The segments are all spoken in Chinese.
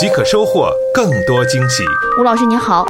即可收获更多惊喜。吴老师您好，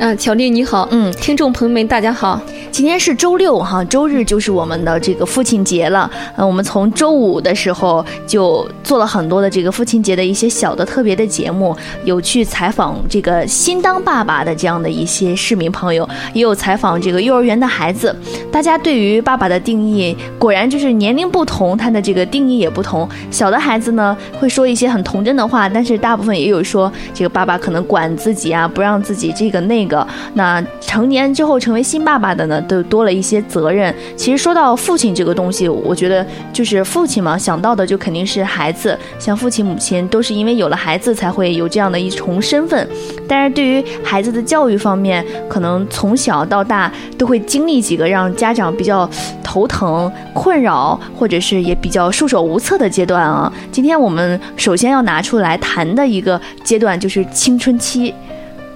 嗯，巧丽你好，嗯听众朋友们大家好。今天是周六哈，周日就是我们的这个父亲节了。嗯，我们从周五的时候就做了很多的这个父亲节的一些小的特别的节目，有去采访这个新当爸爸的这样的一些市民朋友，也有采访这个幼儿园的孩子。大家对于爸爸的定义，果然就是年龄不同，他的这个定义也不同。小的孩子呢会说一些很童真的话，但是大部分也有说这个爸爸可能管自己啊，不让自己这个那个。个那成年之后成为新爸爸的呢？都多了一些责任。其实说到父亲这个东西，我觉得就是父亲嘛，想到的就肯定是孩子。像父亲、母亲都是因为有了孩子才会有这样的一重身份。但是对于孩子的教育方面，可能从小到大都会经历几个让家长比较头疼、困扰，或者是也比较束手无策的阶段啊。今天我们首先要拿出来谈的一个阶段就是青春期。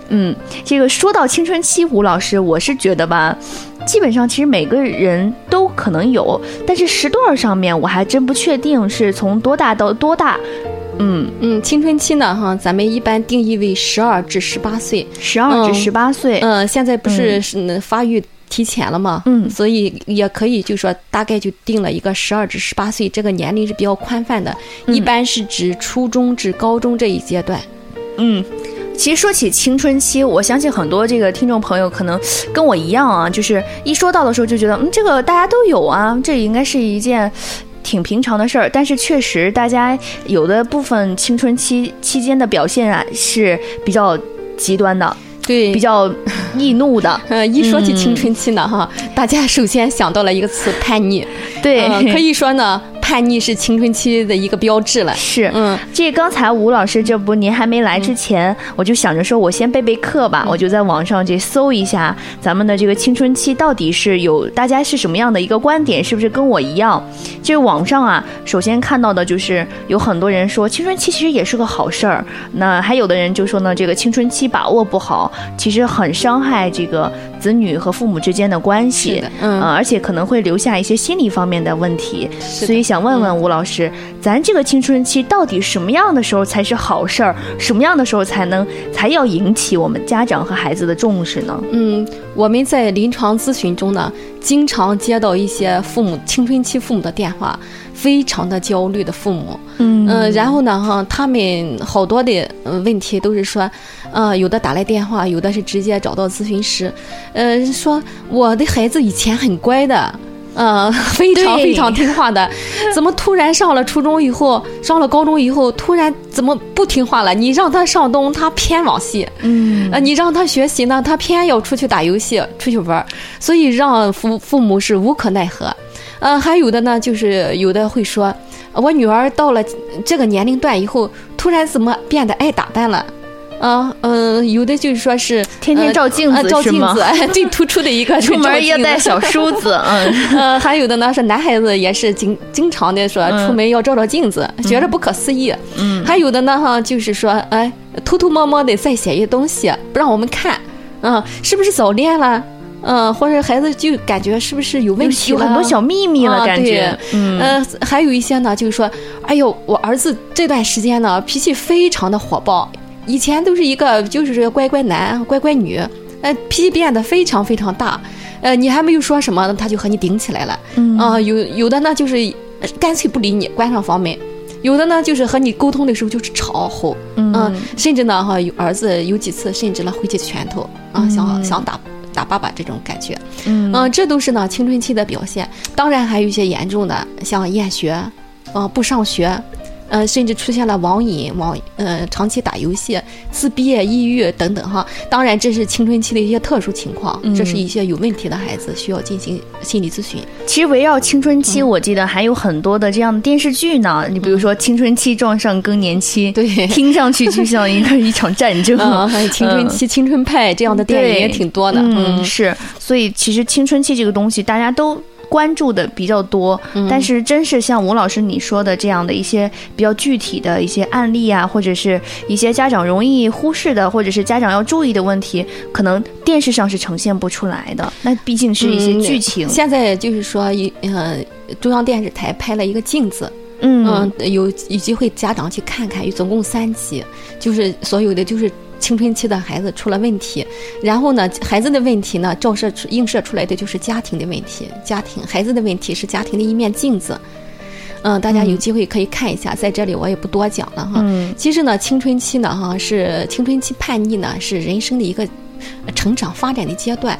嗯，这个说到青春期，吴老师，我是觉得吧，基本上其实每个人都可能有，但是时段上面我还真不确定是从多大到多大。嗯嗯，青春期呢，哈，咱们一般定义为十二至十八岁。十二至十八岁，嗯，现在不是发育提前了嘛？嗯所以也可以就说大概就定了一个十二至十八岁，这个年龄是比较宽泛的，嗯一般是指初中至高中这一阶段。嗯。其实说起青春期，我相信很多这个听众朋友可能跟我一样啊，就是一说到的时候就觉得，嗯，这个大家都有啊，这应该是一件挺平常的事儿。但是确实，大家有的部分青春期期间的表现啊是比较极端的，对，比较易怒的。呃，一说起嗯青春期呢，哈，大家首先想到了一个词——叛逆。对，呃可以说呢，叛逆是青春期的一个标志了。是。嗯，这刚才吴老师，这不您还没来之前，我就想着说，我先备备课吧，我就在网上这搜一下咱们的这个青春期到底是有大家是什么样的一个观点，是不是跟我一样？这个网上啊，首先看到的就是有很多人说青春期其实也是个好事儿，那还有的人就说呢，这个青春期把握不好，其实很伤害这个子女和父母之间的关系，嗯呃而且可能会留下一些心理方面的问题。所以想问问吴老师，咱这个青春期到底什么样的时候才是好事儿？什么样的时候才能才要引起我们家长和孩子的重视呢？嗯，我们在临床咨询中呢，经常接到一些父母青春期父母的电话，非常的焦虑的父母。嗯嗯、然后呢，哈，他们好多的呃问题都是说，呃，有的打来电话，有的是直接找到咨询师，呃，说我的孩子以前很乖的。呃，非常非常听话的，怎么突然上了初中以后，上了高中以后，突然怎么不听话了？你让他上东，他偏往西；嗯呃，你让他学习呢，他偏要出去打游戏、出去玩儿，所以让父父母是无可奈何。呃，还有的呢，就是有的会说，我女儿到了这个年龄段以后，突然怎么变得爱打扮了？啊，嗯、有的就是说是天天照镜子呃照镜子，哎，最突出的一个是出门照镜子要带小梳子，嗯 呃，还有的呢是男孩子也是经经常的说嗯出门要照照镜子，觉着不可思议。嗯还有的呢哈，就是说哎偷偷摸摸的在写一些东西，不让我们看，嗯、是不是早恋了？嗯、或者孩子就感觉是不是有问题了？有很多小秘密了，啊感觉，嗯呃，还有一些呢，就是说，哎呦，我儿子这段时间呢，脾气非常的火爆，以前都是一个就是乖乖男、乖乖女，呃，脾气变得非常非常大，呃，你还没有说什么，他就和你顶起来了，嗯啊、有有的呢就是呃干脆不理你，关上房门。有的呢，就是和你沟通的时候就是吵吼，嗯甚至呢，哈，有儿子有几次甚至呢挥起拳头啊，想想打打爸爸这种感觉，嗯嗯，这都是呢青春期的表现。当然还有一些严重的，像厌学，呃，不上学，呃，甚至出现了网瘾、网呃长期打游戏、自闭、抑郁等等哈。当然，这是青春期的一些特殊情况，这是一些有问题的孩子需要进行心理咨询。其实围绕青春期，我记得还有很多的这样的电视剧呢。你比如说《青春期撞上更年期》，对，听上去就像一个一场战争 啊。还有青春期、青春派这样的电影也挺多的。嗯，是。所以其实青春期这个东西，大家都。关注的比较多，但是真是像吴老师你说的这样的一些比较具体的一些案例啊，或者是一些家长容易忽视的，或者是家长要注意的问题，可能电视上是呈现不出来的。那毕竟是一些剧情。现在就是说，一呃，中央电视台拍了一个镜子，嗯，有有机会家长去看看，总共三集，就是所有的就是。青春期的孩子出了问题，然后呢，孩子的问题呢，照射出映射出来的就是家庭的问题。家庭孩子的问题是家庭的一面镜子。嗯，大家有机会可以看一下，在这里我也不多讲了哈。嗯。其实呢，青春期呢，哈是青春期叛逆呢，是人生的一个成长发展的阶段，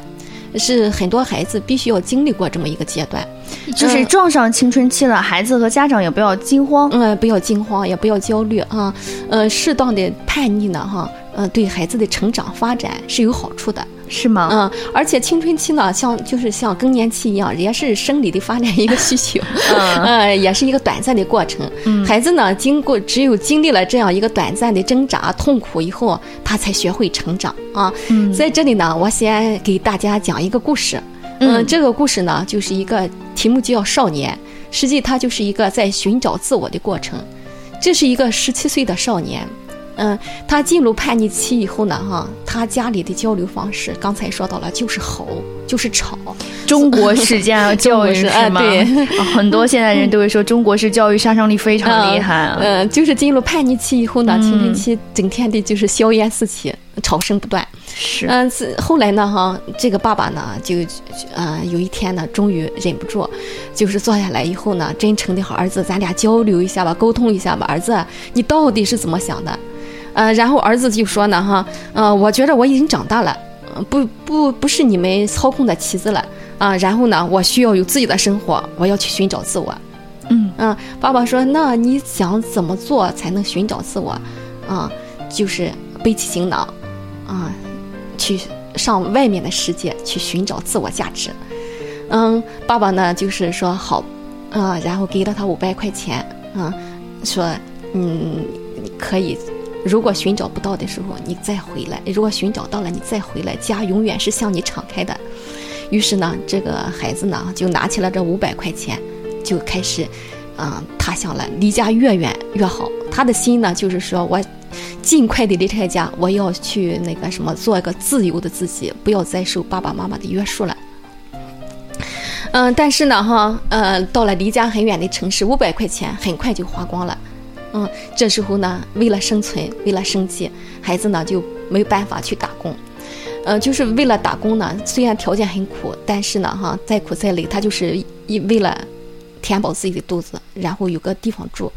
是很多孩子必须要经历过这么一个阶段。就是撞上青春期了，孩子和家长也不要惊慌，嗯，不要惊慌，也不要焦虑啊。呃，适当的叛逆呢，哈。嗯，对孩子的成长发展是有好处的，是吗？嗯，而且青春期呢，像就是像更年期一样，也是生理的发展一个需求，嗯，也是一个短暂的过程。嗯，孩子呢，经过只有经历了这样一个短暂的挣扎、痛苦以后，他才学会成长啊。嗯，在这里呢，我先给大家讲一个故事。嗯，这个故事呢，就是一个题目叫《少年》，实际它就是一个在寻找自我的过程。这是一个十七岁的少年。嗯，他进入叛逆期以后呢，哈，他家里的交流方式，刚才说到了，就是吼，就是吵。中国式家 教育是吗？对，很多现代人都会说中国式教育杀伤力非常厉害。嗯，就是进入叛逆期以后呢，青春期整天的就是硝烟四起，吵声不断。是。嗯，是后来呢，哈，这个爸爸呢，就，呃，有一天呢，终于忍不住，就是坐下来以后呢，真诚的和儿子，咱俩交流一下吧，沟通一下吧，儿子，你到底是怎么想的？呃，然后儿子就说呢，哈，呃，我觉得我已经长大了，不不不是你们操控的棋子了啊。然后呢，我需要有自己的生活，我要去寻找自我。嗯嗯，爸爸说，那你想怎么做才能寻找自我？啊，就是背起行囊，啊，去上外面的世界去寻找自我价值。嗯，爸爸呢就是说好，啊，然后给了他五百块钱，啊，说，嗯，可以。如果寻找不到的时候，你再回来；如果寻找到了，你再回来，家永远是向你敞开的。于是呢，这个孩子呢就拿起了这五百块钱，就开始，嗯，踏向了离家越远越好。他的心呢就是说我尽快的离开家，我要去那个什么，做一个自由的自己，不要再受爸爸妈妈的约束了。嗯，但是呢，哈，呃，到了离家很远的城市，五百块钱很快就花光了。嗯，这时候呢，为了生存，为了生计，孩子呢就没有办法去打工。嗯，就是为了打工呢，虽然条件很苦，但是呢，哈，再苦再累，他就是一为了填饱自己的肚子，然后有个地方住。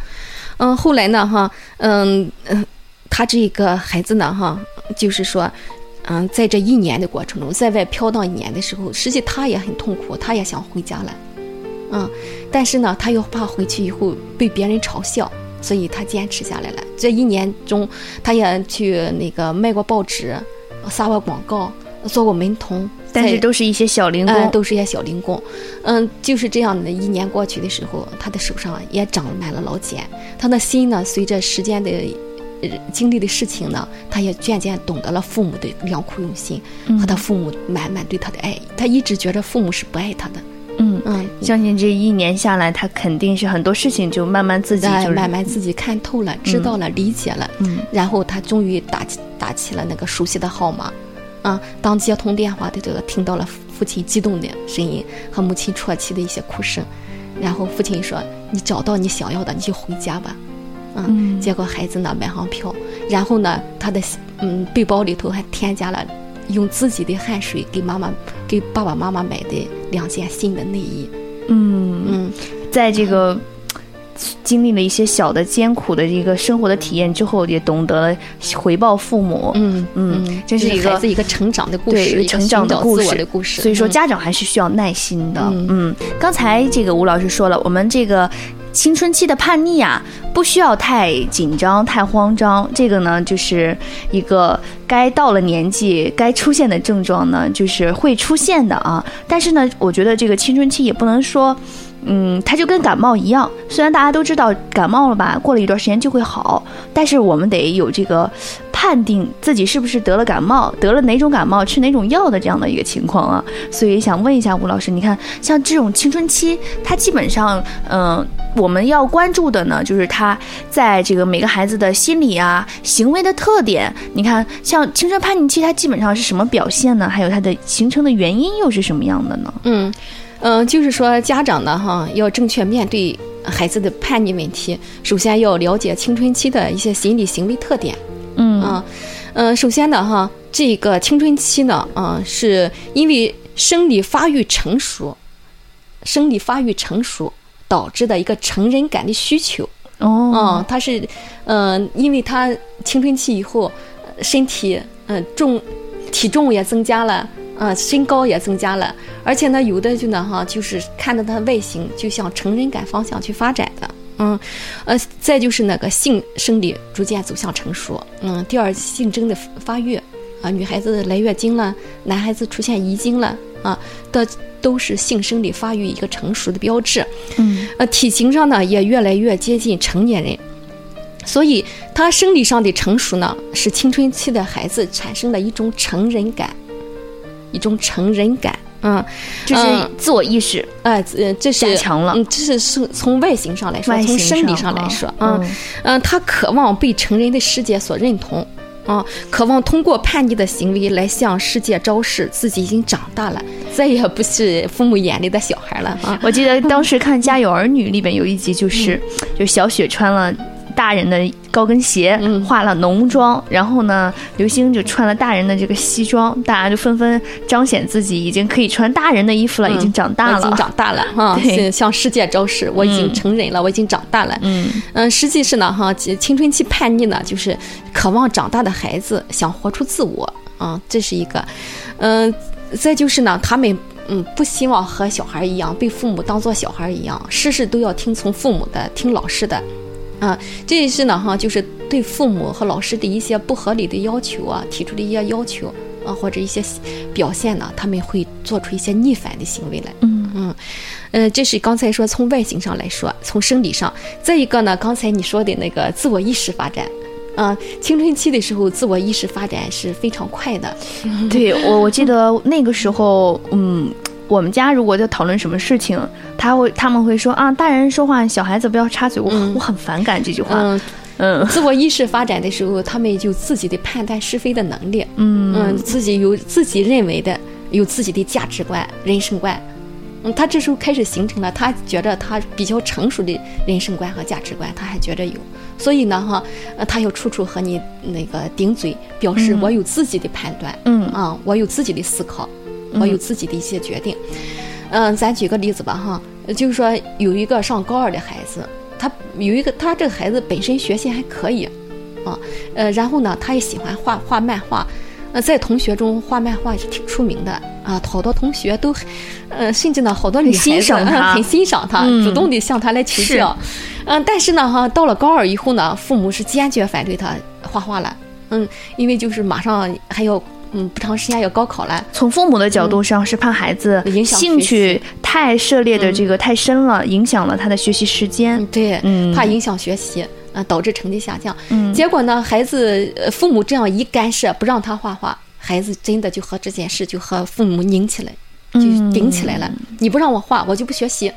嗯，后来呢，哈，嗯嗯，他这个孩子呢，哈，就是说，嗯，在这一年的过程中，在外飘荡一年的时候，实际他也很痛苦，他也想回家了。嗯，但是呢，他又怕回去以后被别人嘲笑。所以他坚持下来了。这一年中，他也去那个卖过报纸，撒过广告，做过门童，但是都是一些小零工，都是一些小零工。嗯，就是这样的一年过去的时候，他的手上也长满了老茧。他的心呢，随着时间的经历的事情呢，他也渐渐懂得了父母的良苦用心和他父母满满对他的爱。他一直觉得父母是不爱他的。嗯嗯，相信这一年下来，他肯定是很多事情就慢慢自己就慢慢自己看透了，知道了，理解了。嗯，然后他终于打起打起了那个熟悉的号码，啊，当接通电话的这个听到了父亲激动的声音和母亲啜泣的一些哭声，然后父亲说：“你找到你想要的，你就回家吧。”嗯，结果孩子呢买上票，然后呢他的嗯背包里头还添加了。用自己的汗水给妈妈、给爸爸妈妈买的两件新的内衣。嗯嗯，在这个经历了一些小的艰苦的一个生活的体验之后，也懂得了回报父母。嗯嗯，这是一个孩子一个成长的故事，成长的故事的故事。所以说，家长还是需要耐心的。嗯，刚才这个吴老师说了，我们这个青春期的叛逆啊，不需要太紧张、太慌张。这个呢，就是一个该到了年纪该出现的症状呢，就是会出现的啊。但是呢，我觉得这个青春期也不能说。嗯，它就跟感冒一样，虽然大家都知道感冒了吧，过了一段时间就会好，但是我们得有这个判定自己是不是得了感冒，得了哪种感冒，吃哪种药的这样的一个情况啊。所以想问一下吴老师，你看像这种青春期，它基本上，嗯，我们要关注的呢，就是他在这个每个孩子的心理啊、行为的特点。你看，像青春叛逆期，它基本上是什么表现呢？还有它的形成的原因又是什么样的呢？嗯。嗯，就是说家长呢，哈，要正确面对孩子的叛逆问题。首先要了解青春期的一些心理行为特点。嗯啊，嗯，首先呢，哈，这个青春期呢，啊，是因为生理发育成熟，生理发育成熟导致的一个成人感的需求。哦，啊，他是，嗯，因为他青春期以后，身体，嗯，重，体重也增加了。啊，身高也增加了，而且呢，有的就呢哈，就是看到他外形就向成人感方向去发展的，嗯，呃，再就是那个性生理逐渐走向成熟，嗯，第二性征的发育，啊，女孩子来月经了，男孩子出现遗精了，啊，的都是性生理发育一个成熟的标志，嗯，呃，体型上呢也越来越接近成年人，所以他生理上的成熟呢，是青春期的孩子产生了一种成人感。一种成人感，嗯，就是自我意识，哎，呃，这是加强了，嗯，这是从从外形上来说，从生理上来说，嗯，嗯，他渴望被成人的世界所认同，啊，渴望通过叛逆的行为来向世界昭示自己已经长大了，再也不是父母眼里的小孩了啊！我记得当时看《家有儿女》里边有一集，就是就小雪穿了。大人的高跟鞋，化了浓妆，然后呢，刘星就穿了大人的这个西装，大家就纷纷彰显自己已经可以穿大人的衣服了，已经长大了，已经长大了哈，向世界昭示我已经成人了，我已经长大了。嗯嗯，实际是呢哈，青春期叛逆呢，就是渴望长大的孩子想活出自我啊，这是一个。嗯，再就是呢，他们嗯不希望和小孩一样被父母当做小孩一样，事事都要听从父母的，听老师的。啊，这也是呢哈，就是对父母和老师的一些不合理的要求啊，提出的一些要求啊，或者一些表现呢，他们会做出一些逆反的行为来。嗯嗯，呃，这是刚才说从外形上来说，从生理上，再一个呢，刚才你说的那个自我意识发展，啊，青春期的时候自我意识发展是非常快的。对我，我记得那个时候，嗯。我们家如果在讨论什么事情，他会他们会说啊，大人说话，小孩子不要插嘴。我我很反感这句话。嗯嗯，自我意识发展的时候，他们有自己的判断是非的能力。嗯嗯，自己有自己认为的，有自己的价值观、人生观。嗯，他这时候开始形成了，他觉得他比较成熟的人生观和价值观，他还觉得有。所以呢，哈，呃，他要处处和你那个顶嘴，表示我有自己的判断。嗯啊，我有自己的思考。我有自己的一些决定，嗯，咱举个例子吧，哈，就是说有一个上高二的孩子，他有一个他这个孩子本身学习还可以，啊，呃，然后呢，他也喜欢画画漫画，呃，在同学中画漫画是挺出名的啊，好多同学都，呃，甚至呢，好多女孩子很欣赏他，主动的向他来求教，嗯，但是呢，哈，到了高二以后呢，父母是坚决反对他画画了，嗯，因为就是马上还要。嗯，不长时间要高考了。从父母的角度上是怕孩子兴趣太涉猎的这个太深了，影响了他的学习时间。对，嗯，怕影响学习，啊，导致成绩下降。嗯，结果呢，孩子父母这样一干涉，不让他画画，孩子真的就和这件事就和父母拧起来，就顶起来了。你不让我画，我就不学习。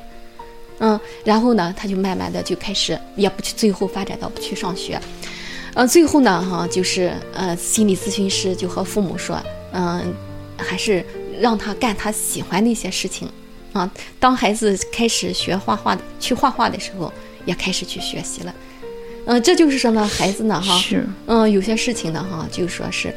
嗯，然后呢，他就慢慢的就开始也不去，最后发展到不去上学。呃，最后呢，哈，就是呃，心理咨询师就和父母说，嗯，还是让他干他喜欢的一些事情，啊，当孩子开始学画画去画画的时候，也开始去学习了，嗯，这就是说呢，孩子呢，哈，是，嗯，有些事情呢，哈，就说是，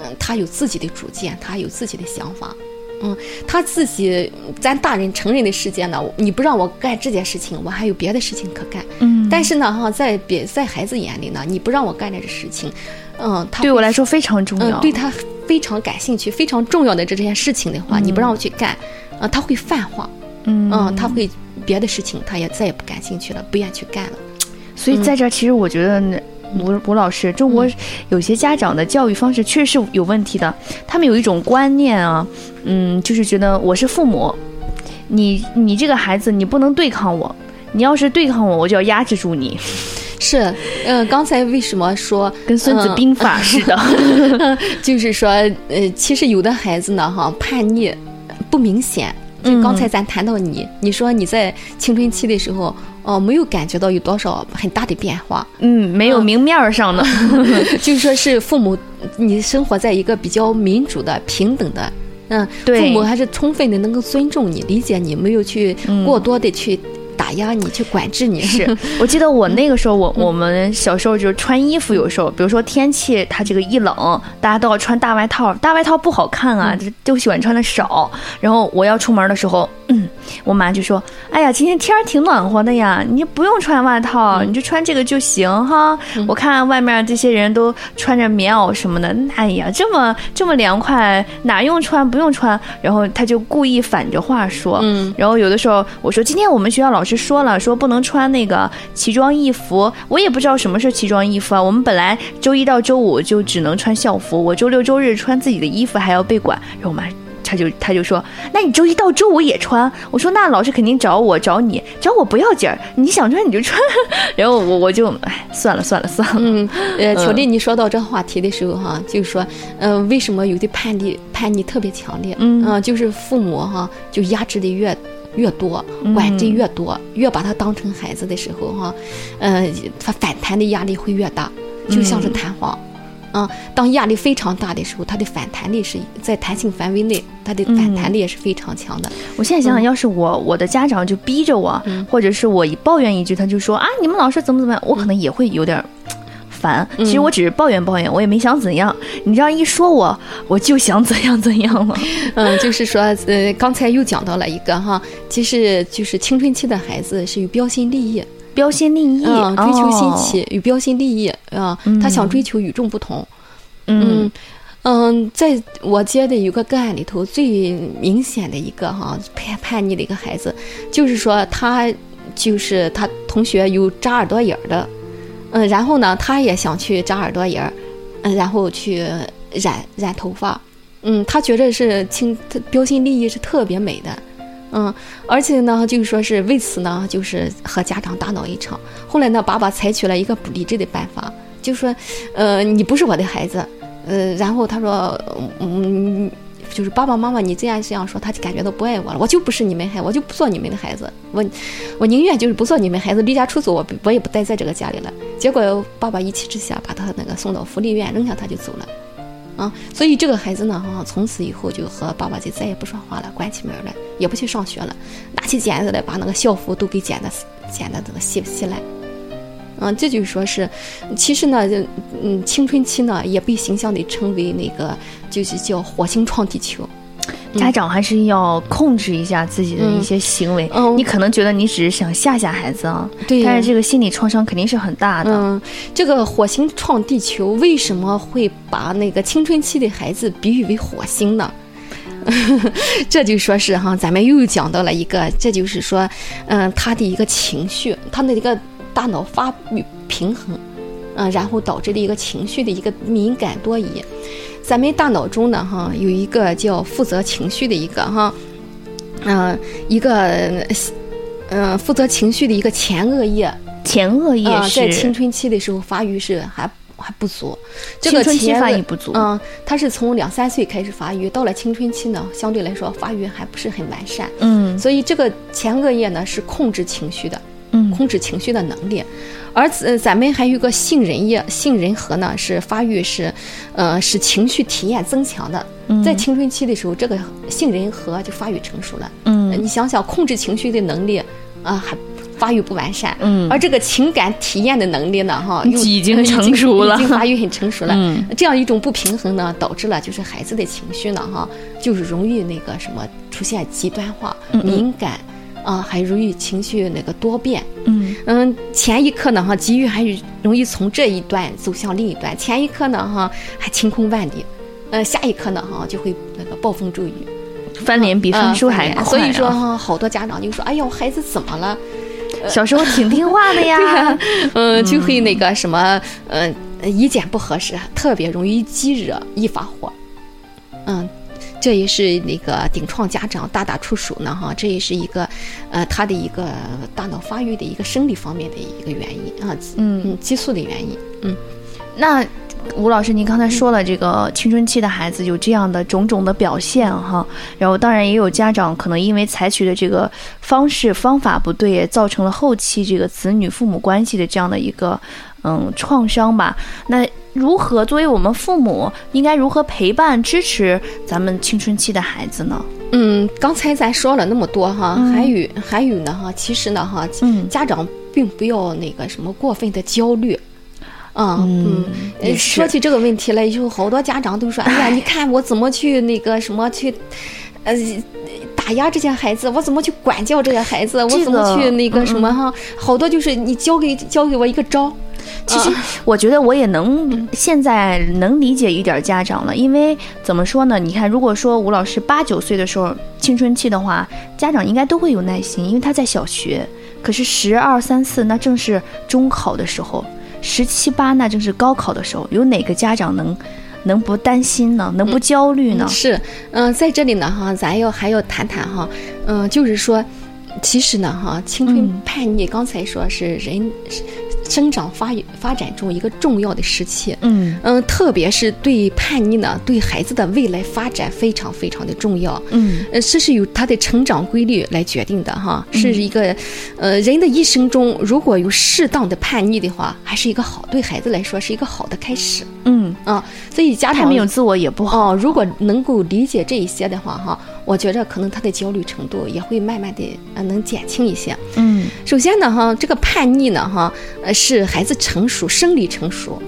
嗯，他有自己的主见，他有自己的想法。嗯，他自己，咱大人成人的世界呢，你不让我干这件事情，我还有别的事情可干。嗯，但是呢，哈，在别在孩子眼里呢，你不让我干这个事情，嗯，他对我来说非常重要，对他非常感兴趣、非常重要的这件事情的话，你不让我去干，啊，他会泛化，嗯，他会别的事情他也再也不感兴趣了，不愿去干了。所以在这儿，其实我觉得吴吴老师，中国有些家长的教育方式确实是有问题的。他们有一种观念啊，嗯，就是觉得我是父母，你你这个孩子你不能对抗我，你要是对抗我，我就要压制住你。是，嗯，刚才为什么说跟《孙子兵法》似的？就是说，呃，其实有的孩子呢，哈，叛逆不明显。就刚才咱谈到你，你说你在青春期的时候，哦，没有感觉到有多少很大的变化。嗯，没有明面上的，就是说是父母，你生活在一个比较民主的、平等的，嗯，对，父母还是充分的能够尊重你、理解你，没有去过多的去。打压你，去管制你。是 我记得我那个时候，我我们小时候就是穿衣服，有时候，比如说天气它这个一冷，大家都要穿大外套，大外套不好看啊，就就喜欢穿的少。然后我要出门的时候，我妈就说：“哎呀，今天天儿挺暖和的呀，你不用穿外套，你就穿这个就行哈。我看外面这些人都穿着棉袄什么的，哎呀，这么这么凉快，哪用穿？不用穿。然后他就故意反着话说。嗯，然后有的时候我说今天我们学校老师。说了说不能穿那个奇装异服，我也不知道什么是奇装异服啊。我们本来周一到周五就只能穿校服，我周六周日穿自己的衣服还要被管。然后我妈他就他就说，那你周一到周五也穿？我说那老师肯定找我找你找我不要紧儿，你想穿你就穿。然后我我就哎算了算了算了。嗯，呃，巧丽，你说到这个话题的时候哈，就是说，嗯，为什么有的叛逆叛逆特别强烈？嗯，就是父母哈就压制的越。越多管制越多，越把他当成孩子的时候，哈，嗯，他反弹的压力会越大，就像是弹簧，啊，当压力非常大的时候，他的反弹力是在弹性范围内，他的反弹力也是非常强的。我现在想想，要是我我的家长就逼着我，或者是我一抱怨一句，他就说啊，你们老师怎么怎么样，我可能也会有点。烦，其实我只是抱怨抱怨，我也没想怎样。你这样一说，我我就想怎样怎样了。嗯，就是说，呃，刚才又讲到了一个哈，其实就是青春期的孩子是有标新立异，标新立异，追求新奇，有标新立异啊，他想追求与众不同。嗯嗯，在我接的有个个案里头，最明显的一个哈叛叛逆的一个孩子，就是说他就是他同学有扎耳朵眼儿的。嗯，然后呢，他也想去扎耳朵眼儿，嗯，然后去染染头发，嗯，他觉得是青标新立异是特别美的，嗯，而且呢，就是说是为此呢，就是和家长大闹一场。后来呢，爸爸采取了一个不理智的办法，就说，呃，你不是我的孩子，呃，然后他说，嗯。就是爸爸妈妈，你这样这样说，他就感觉到不爱我了。我就不是你们孩，我就不做你们的孩子。我，我宁愿就是不做你们孩子，离家出走，我我也不待在这个家里了。结果爸爸一气之下把他那个送到福利院，扔下他就走了。啊，所以这个孩子呢，哈，从此以后就和爸爸就再也不说话了，关起门来也不去上学了，拿起剪子来把那个校服都给剪的剪的这个稀稀烂。嗯，这就是说是，其实呢，嗯，青春期呢也被形象地称为那个，就是叫火星撞地球。家长还是要控制一下自己的一些行为。嗯，你可能觉得你只是想吓吓孩子啊，对，但是这个心理创伤肯定是很大的。嗯，这个火星撞地球为什么会把那个青春期的孩子比喻为火星呢？这就说是哈，咱们又讲到了一个，这就是说，嗯，他的一个情绪，他的一个。大脑发育平衡，嗯，然后导致的一个情绪的一个敏感多疑。咱们大脑中呢，哈，有一个叫负责情绪的一个哈，嗯，一个嗯负责情绪的一个前额叶。前额叶在青春期的时候发育是还还不足。青春期发育不足。嗯，它是从两三岁开始发育，到了青春期呢，相对来说发育还不是很完善。嗯，所以这个前额叶呢是控制情绪的。控制情绪的能力，而呃，咱们还有个杏仁叶、杏仁核呢，是发育是，呃，使情绪体验增强的。在青春期的时候，这个杏仁核就发育成熟了。嗯，你想想，控制情绪的能力啊，还发育不完善。嗯，而这个情感体验的能力呢，哈，已经成熟了，已经发育很成熟了。嗯，这样一种不平衡呢，导致了就是孩子的情绪呢，哈，就是容易那个什么出现极端化、敏感。啊，还容易情绪那个多变，嗯嗯，前一刻呢哈，机遇还容易从这一段走向另一段，前一刻呢哈还晴空万里，呃，下一刻呢哈就会那个暴风骤雨，翻脸比翻书还快、啊所以说哈，好多家长就说：“哎呦，孩子怎么了？小时候挺听话的呀，嗯，就会那个什么，嗯、一见不合适，特别容易激惹，易发火。嗯，这也是那个顶创家长大打出手呢哈，这也是一个，呃，他的一个大脑发育的一个生理方面的一个原因啊，嗯嗯，激素的原因，嗯。那吴老师，您刚才说了，这个青春期的孩子有这样的种种的表现哈，然后当然也有家长可能因为采取的这个方式方法不对，也造成了后期这个子女父母关系的这样的一个嗯创伤吧。那如何作为我们父母应该如何陪伴支持咱们青春期的孩子呢？嗯，刚才咱说了那么多哈，嗯还有还有呢哈，其实呢哈，嗯家长并不要那个什么过分的焦虑。啊，嗯，说起这个问题来，就好多家长都说：“哎呀，你看我怎么去那个什么去，呃，打压这些孩子，我怎么去管教这些孩子，我怎么去那个嗯什么哈？好多就是你教给教给我一个招，其实我觉得我也能现在能理解一点家长了，因为怎么说呢？你看，如果说吴老师八九岁的时候青春期的话，家长应该都会有耐心，因为他在小学。可是十二三四那正是中考的时候，十七八那正是高考的时候，有哪个家长能能不担心呢？能不焦虑呢？是，嗯、在这里呢哈，咱要还要谈谈哈，嗯、就是说，其实呢哈，青春嗯叛逆，刚才说是人生长发育发展中一个重要的时期。嗯嗯，特别是对叛逆呢，对孩子的未来发展非常非常的重要。嗯呃，这是由他的成长规律来决定的哈，是一个，呃，人的一生中如果有适当的叛逆的话，还是一个好，对孩子来说是一个好的开始嗯，啊。所以家长太没有自我也不好。哦，如果能够理解这一些的话哈，我觉着可能他的焦虑程度也会慢慢的呃能减轻一些。嗯首先呢哈，这个叛逆呢哈，呃是孩子成熟、生理成熟，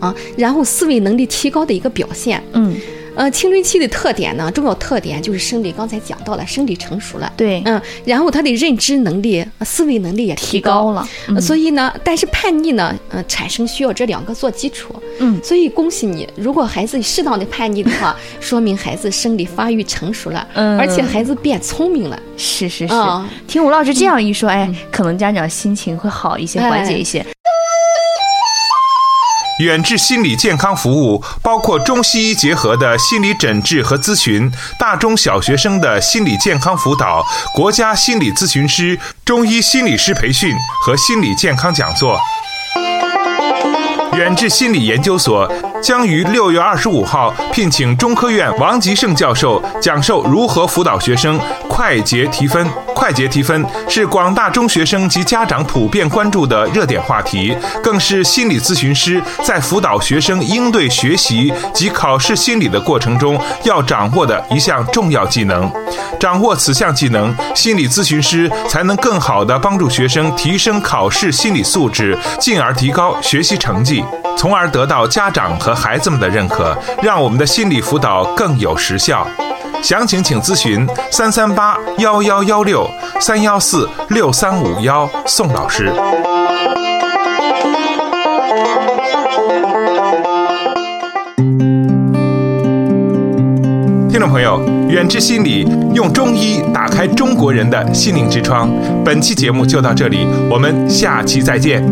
啊，然后思维能力提高的一个表现。嗯，呃，青春期的特点呢，重要特点就是生理，刚才讲到了，生理成熟了。对，嗯，然后他的认知能力、呃思维能力也提提高了。所以呢，但是叛逆呢，呃，产生需要这两个做基础。嗯所以恭喜你，如果孩子适当的叛逆的话，说明孩子生理发育成熟了，嗯而且孩子变聪明了。是是是，啊听吴老师这样一说，哎，可能家长心情会好一些，缓解一些。远志心理健康服务包括中西医结合的心理诊治和咨询，大中小学生的心理健康辅导，国家心理咨询师、中医心理师培训和心理健康讲座。远志心理研究所将于六月二十五号聘请中科院王吉胜教授讲授如何辅导学生快捷提分。快捷提分是广大中学生及家长普遍关注的热点话题，更是心理咨询师在辅导学生应对学习及考试心理的过程中要掌握的一项重要技能。掌握此项技能，心理咨询师才能更好地帮助学生提升考试心理素质，进而提高学习成绩，从而得到家长和孩子们的认可，让我们的心理辅导更有实效。详情请咨询三三八幺幺幺六三幺四六三五幺宋老师。听众朋友，远志心理用中医打开中国人的心灵之窗。本期节目就到这里，我们下期再见。